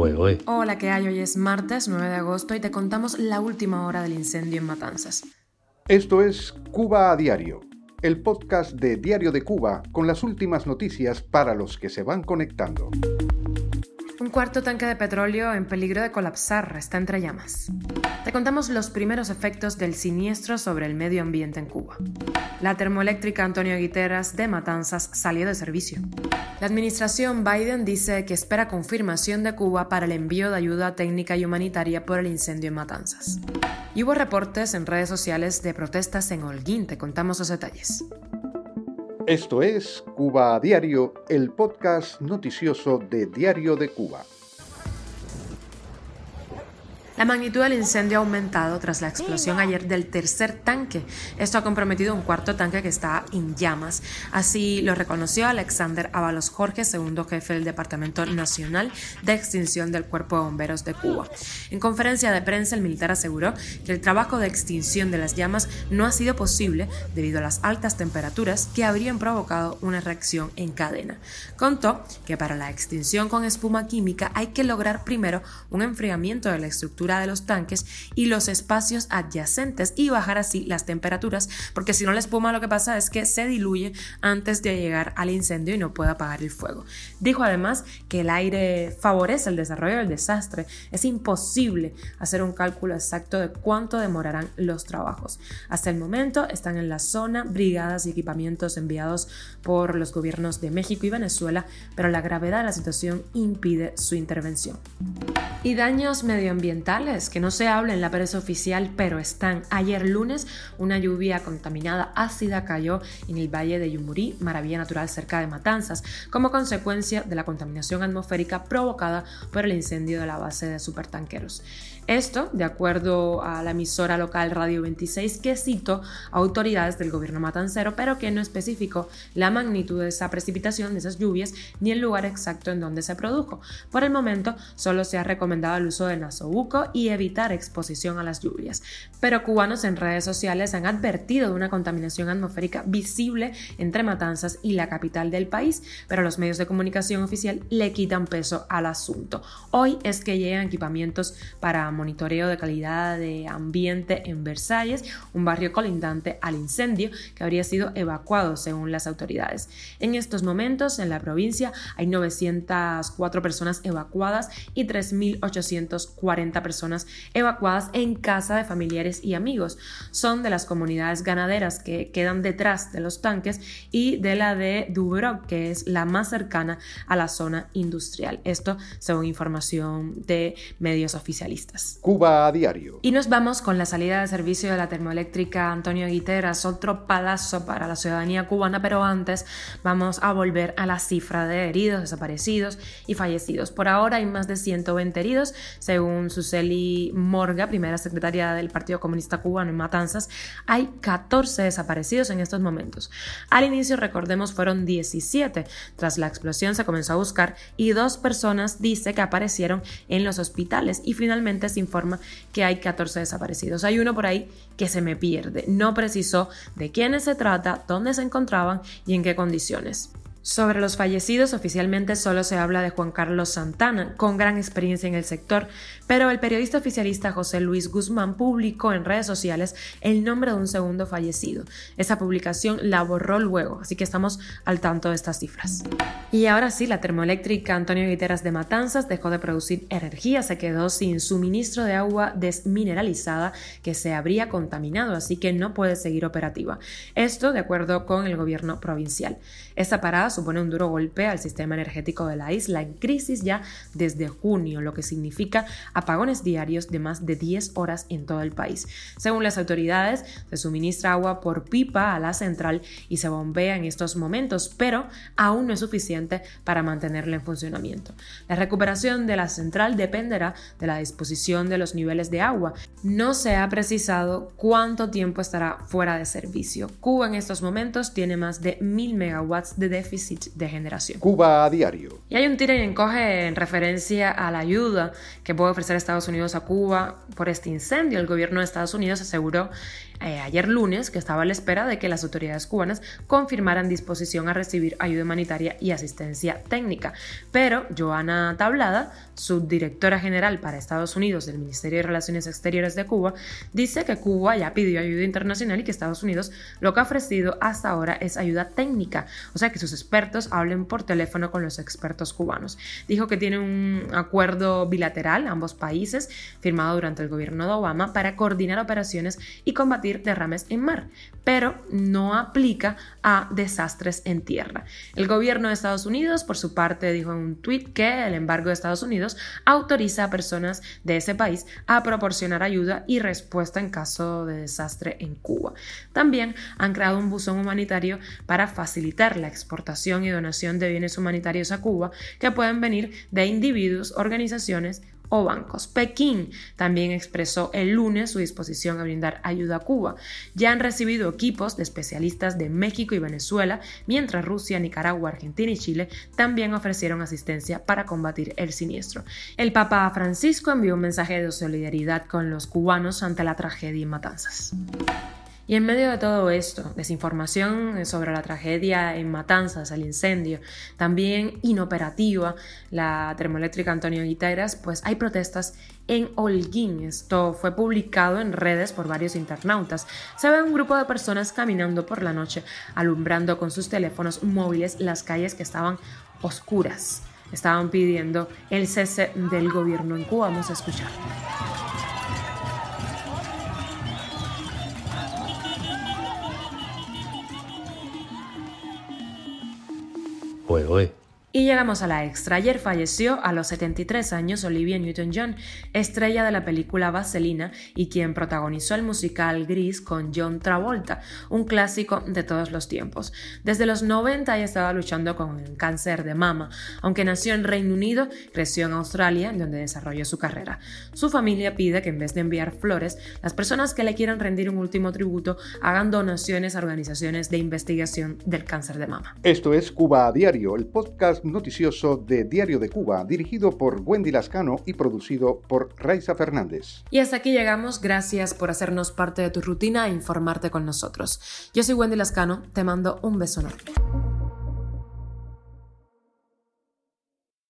Hola, ¿qué hay? Hoy es martes 9 de agosto y te contamos la última hora del incendio en Matanzas. Esto es Cuba a Diario, el podcast de Diario de Cuba con las últimas noticias para los que se van conectando. Un cuarto tanque de petróleo en peligro de colapsar está entre llamas. Te contamos los primeros efectos del siniestro sobre el medio ambiente en Cuba. La termoeléctrica Antonio Guiteras de Matanzas salió de servicio. La administración Biden dice que espera confirmación de Cuba para el envío de ayuda técnica y humanitaria por el incendio en Matanzas. Y hubo reportes en redes sociales de protestas en Holguín. Te contamos los detalles. Esto es Cuba a Diario, el podcast noticioso de Diario de Cuba. La magnitud del incendio ha aumentado tras la explosión ayer del tercer tanque. Esto ha comprometido un cuarto tanque que está en llamas. Así lo reconoció Alexander Ábalos Jorge, segundo jefe del Departamento Nacional de Extinción del Cuerpo de Bomberos de Cuba. En conferencia de prensa, el militar aseguró que el trabajo de extinción de las llamas no ha sido posible debido a las altas temperaturas que habrían provocado una reacción en cadena. Contó que para la extinción con espuma química hay que lograr primero un enfriamiento de la estructura de los tanques y los espacios adyacentes y bajar así las temperaturas, porque si no la espuma lo que pasa es que se diluye antes de llegar al incendio y no puede apagar el fuego. Dijo además que el aire favorece el desarrollo del desastre. Es imposible hacer un cálculo exacto de cuánto demorarán los trabajos. Hasta el momento están en la zona brigadas y equipamientos enviados por los gobiernos de México y Venezuela, pero la gravedad de la situación impide su intervención. Y daños medioambientales que no se habla en la prensa oficial, pero están. Ayer lunes, una lluvia contaminada ácida cayó en el valle de Yumurí, maravilla natural cerca de Matanzas, como consecuencia de la contaminación atmosférica provocada por el incendio de la base de supertanqueros. Esto, de acuerdo a la emisora local Radio 26, que citó autoridades del gobierno matancero, pero que no especificó la magnitud de esa precipitación, de esas lluvias, ni el lugar exacto en donde se produjo. Por el momento, solo se ha recomendado el uso de nasobuco y evitar exposición a las lluvias. Pero cubanos en redes sociales han advertido de una contaminación atmosférica visible entre Matanzas y la capital del país, pero los medios de comunicación oficial le quitan peso al asunto. Hoy es que llegan equipamientos para monitoreo de calidad de ambiente en Versalles, un barrio colindante al incendio que habría sido evacuado según las autoridades. En estos momentos en la provincia hay 904 personas evacuadas y 3.840 personas evacuadas en casa de familiares y amigos. Son de las comunidades ganaderas que quedan detrás de los tanques y de la de Dubrov, que es la más cercana a la zona industrial. Esto según información de medios oficialistas. Cuba a diario. Y nos vamos con la salida de servicio de la termoeléctrica Antonio Guiteras, otro palazo para la ciudadanía cubana, pero antes vamos a volver a la cifra de heridos, desaparecidos y fallecidos. Por ahora hay más de 120 heridos, según su Morga, primera secretaria del Partido Comunista Cubano en Matanzas, hay 14 desaparecidos en estos momentos. Al inicio, recordemos, fueron 17. Tras la explosión se comenzó a buscar y dos personas dice que aparecieron en los hospitales y finalmente se informa que hay 14 desaparecidos. Hay uno por ahí que se me pierde. No precisó de quiénes se trata, dónde se encontraban y en qué condiciones. Sobre los fallecidos oficialmente solo se habla de Juan Carlos Santana, con gran experiencia en el sector, pero el periodista oficialista José Luis Guzmán publicó en redes sociales el nombre de un segundo fallecido. Esa publicación la borró luego, así que estamos al tanto de estas cifras. Y ahora sí, la termoeléctrica Antonio Guiteras de Matanzas dejó de producir energía, se quedó sin suministro de agua desmineralizada que se habría contaminado, así que no puede seguir operativa. Esto de acuerdo con el gobierno provincial. Esta parada supone un duro golpe al sistema energético de la isla en crisis ya desde junio, lo que significa apagones diarios de más de 10 horas en todo el país. Según las autoridades, se suministra agua por pipa a la central y se bombea en estos momentos, pero aún no es suficiente para mantenerla en funcionamiento. La recuperación de la central dependerá de la disposición de los niveles de agua. No se ha precisado cuánto tiempo estará fuera de servicio. Cuba en estos momentos tiene más de 1000 megawatts de déficit déficit de generación. Cuba a diario. Y hay un tira y encoge en referencia a la ayuda que puede ofrecer Estados Unidos a Cuba por este incendio. El gobierno de Estados Unidos aseguró eh, ayer lunes que estaba a la espera de que las autoridades cubanas confirmaran disposición a recibir ayuda humanitaria y asistencia técnica. Pero Joana Tablada, subdirectora general para Estados Unidos del Ministerio de Relaciones Exteriores de Cuba, dice que Cuba ya pidió ayuda internacional y que Estados Unidos lo que ha ofrecido hasta ahora es ayuda técnica, o sea que sus expertos hablen por teléfono con los expertos cubanos. Dijo que tiene un acuerdo bilateral, ambos países, firmado durante el gobierno de Obama, para coordinar operaciones y combatir derrames en mar, pero no aplica a desastres en tierra. El gobierno de Estados Unidos, por su parte, dijo en un tuit que el embargo de Estados Unidos autoriza a personas de ese país a proporcionar ayuda y respuesta en caso de desastre en Cuba. También han creado un buzón humanitario para facilitar la exportación y donación de bienes humanitarios a Cuba que pueden venir de individuos, organizaciones o bancos. Pekín también expresó el lunes su disposición a brindar ayuda a Cuba. Ya han recibido equipos de especialistas de México y Venezuela, mientras Rusia, Nicaragua, Argentina y Chile también ofrecieron asistencia para combatir el siniestro. El Papa Francisco envió un mensaje de solidaridad con los cubanos ante la tragedia y matanzas. Y en medio de todo esto, desinformación sobre la tragedia en Matanzas, el incendio, también inoperativa la termoeléctrica Antonio Guiteras, pues hay protestas en Holguín. Esto fue publicado en redes por varios internautas. Se ve un grupo de personas caminando por la noche, alumbrando con sus teléfonos móviles las calles que estaban oscuras. Estaban pidiendo el cese del gobierno en Cuba. Vamos a escuchar. Uy. Y llegamos a la extra. Ayer falleció a los 73 años Olivia Newton-John, estrella de la película Vaselina y quien protagonizó el musical Gris con John Travolta, un clásico de todos los tiempos. Desde los 90 ella estaba luchando con el cáncer de mama, aunque nació en Reino Unido, creció en Australia, donde desarrolló su carrera. Su familia pide que en vez de enviar flores, las personas que le quieran rendir un último tributo hagan donaciones a organizaciones de investigación del cáncer de mama. Esto es Cuba a Diario, el podcast noticioso de Diario de Cuba, dirigido por Wendy Lascano y producido por Raiza Fernández. Y hasta aquí llegamos. Gracias por hacernos parte de tu rutina e informarte con nosotros. Yo soy Wendy Lascano, te mando un beso enorme.